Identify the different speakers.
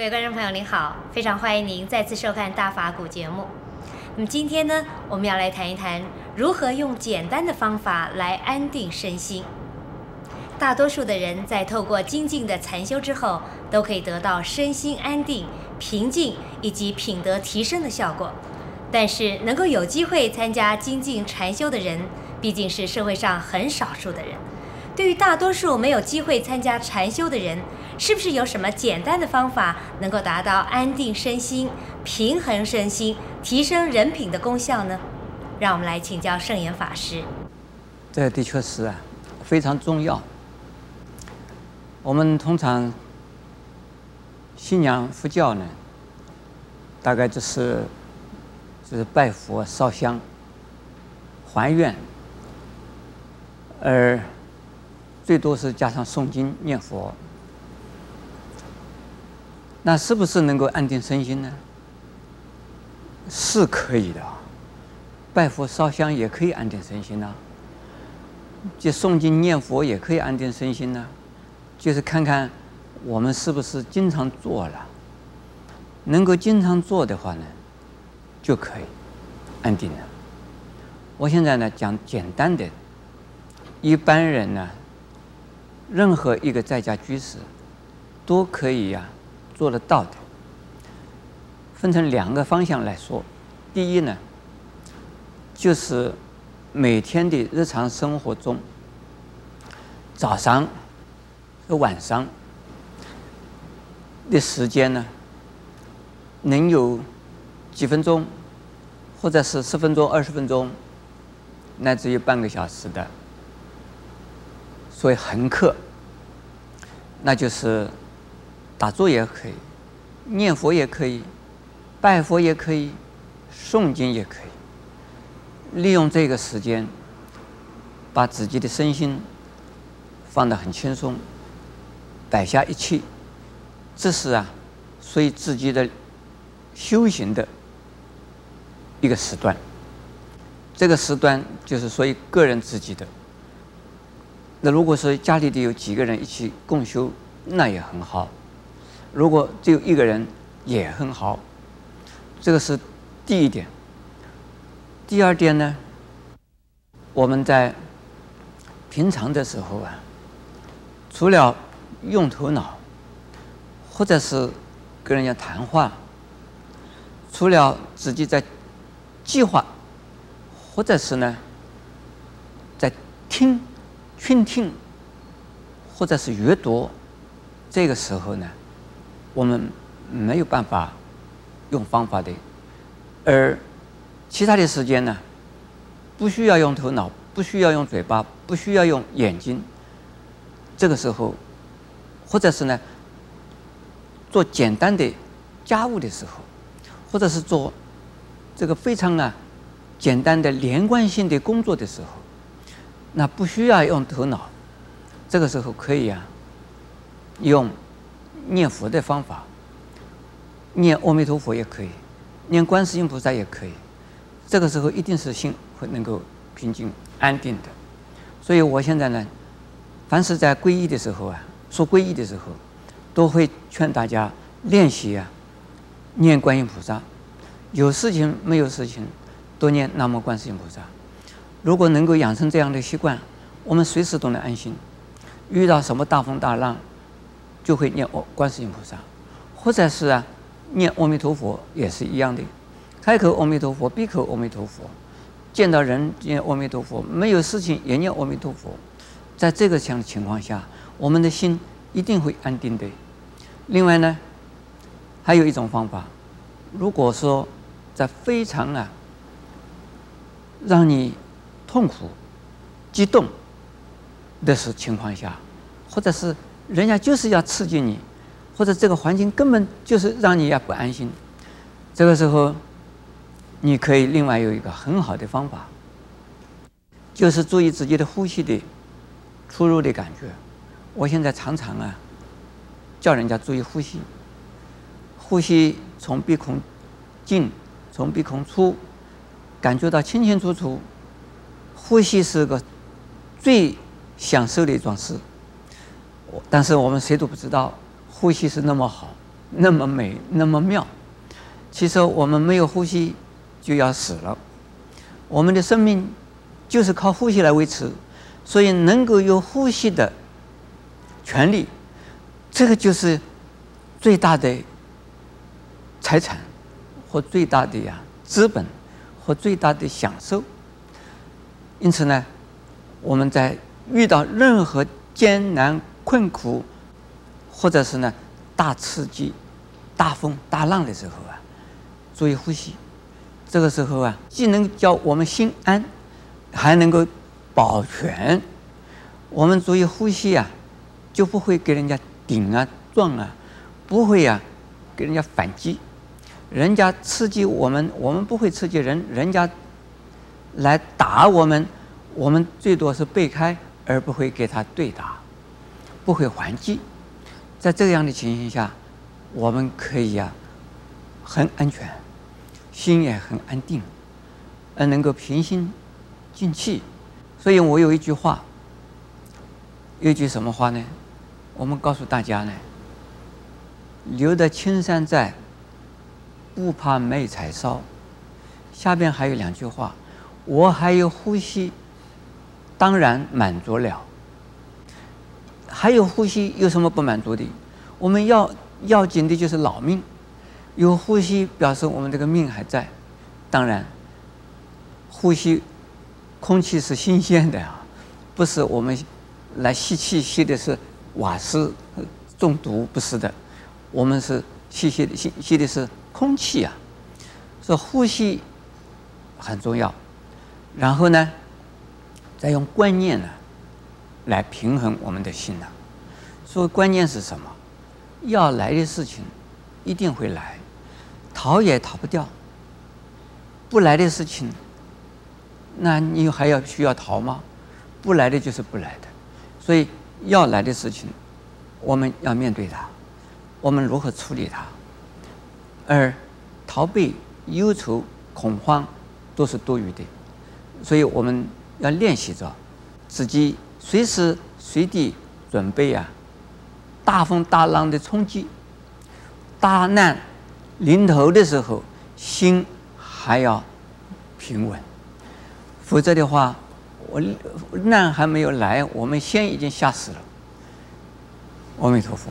Speaker 1: 各位观众朋友，您好，非常欢迎您再次收看《大法古》节目。那么今天呢，我们要来谈一谈如何用简单的方法来安定身心。大多数的人在透过精进的禅修之后，都可以得到身心安定、平静以及品德提升的效果。但是，能够有机会参加精进禅修的人，毕竟是社会上很少数的人。对于大多数没有机会参加禅修的人，是不是有什么简单的方法能够达到安定身心、平衡身心、提升人品的功效呢？让我们来请教圣严法师。
Speaker 2: 这的确是啊，非常重要。我们通常信仰佛教呢，大概就是就是拜佛、烧香、还愿，而最多是加上诵经、念佛。那是不是能够安定身心呢？是可以的，拜佛烧香也可以安定身心呐。就诵经念佛也可以安定身心呐。就是看看我们是不是经常做了，能够经常做的话呢，就可以安定了。我现在呢讲简单的，一般人呢，任何一个在家居士都可以呀。做得到的，分成两个方向来说。第一呢，就是每天的日常生活中，早上和晚上的时间呢，能有几分钟，或者是十分钟、二十分钟，乃至于半个小时的，所谓恒刻，那就是。打坐也可以，念佛也可以，拜佛也可以，诵经也可以。利用这个时间，把自己的身心放得很轻松，摆下一切，这是啊，属于自己的修行的一个时段。这个时段就是属于个人自己的。那如果说家里的有几个人一起共修，那也很好。如果只有一个人也很好，这个是第一点。第二点呢，我们在平常的时候啊，除了用头脑，或者是跟人家谈话，除了自己在计划，或者是呢，在听、倾听，或者是阅读，这个时候呢。我们没有办法用方法的，而其他的时间呢，不需要用头脑，不需要用嘴巴，不需要用眼睛。这个时候，或者是呢，做简单的家务的时候，或者是做这个非常啊简单的连贯性的工作的时候，那不需要用头脑。这个时候可以啊，用。念佛的方法，念阿弥陀佛也可以，念观世音菩萨也可以。这个时候一定是心会能够平静安定的。所以我现在呢，凡是在皈依的时候啊，说皈依的时候，都会劝大家练习啊，念观音菩萨。有事情没有事情，多念南无观世音菩萨。如果能够养成这样的习惯，我们随时都能安心。遇到什么大风大浪，就会念哦，观世音菩萨，或者是啊，念阿弥陀佛也是一样的，开口阿弥陀佛，闭口阿弥陀佛，见到人念阿弥陀佛，没有事情也念阿弥陀佛，在这个样的情况下，我们的心一定会安定的。另外呢，还有一种方法，如果说在非常啊，让你痛苦、激动的是情况下，或者是。人家就是要刺激你，或者这个环境根本就是让你也不安心。这个时候，你可以另外有一个很好的方法，就是注意自己的呼吸的出入的感觉。我现在常常啊，叫人家注意呼吸，呼吸从鼻孔进，从鼻孔出，感觉到清清楚楚。呼吸是个最享受的一桩事。但是我们谁都不知道，呼吸是那么好，那么美，那么妙。其实我们没有呼吸就要死了，我们的生命就是靠呼吸来维持，所以能够有呼吸的权利，这个就是最大的财产，或最大的呀资本，或最大的享受。因此呢，我们在遇到任何艰难困苦，或者是呢大刺激、大风大浪的时候啊，注意呼吸。这个时候啊，既能叫我们心安，还能够保全。我们注意呼吸啊，就不会给人家顶啊撞啊，不会呀、啊、给人家反击。人家刺激我们，我们不会刺激人。人家来打我们，我们最多是避开，而不会给他对打，不会还击。在这样的情形下，我们可以呀、啊，很安全，心也很安定，而能够平心静气。所以我有一句话，有句什么话呢？我们告诉大家呢，留得青山在。不怕没柴烧，下边还有两句话，我还有呼吸，当然满足了。还有呼吸有什么不满足的？我们要要紧的就是老命，有呼吸表示我们这个命还在。当然，呼吸空气是新鲜的啊，不是我们来吸气吸的是瓦斯中毒，不是的，我们是吸吸吸吸的是。空气啊，所以呼吸很重要。然后呢，再用观念呢来平衡我们的心呐。所以观念是什么？要来的事情一定会来，逃也逃不掉。不来的事情，那你还要需要逃吗？不来的就是不来的。所以要来的事情，我们要面对它，我们如何处理它？而逃避、忧愁、恐慌都是多余的，所以我们要练习着自己随时随地准备啊，大风大浪的冲击，大难临头的时候，心还要平稳，否则的话，我难还没有来，我们先已经吓死了。阿弥陀佛。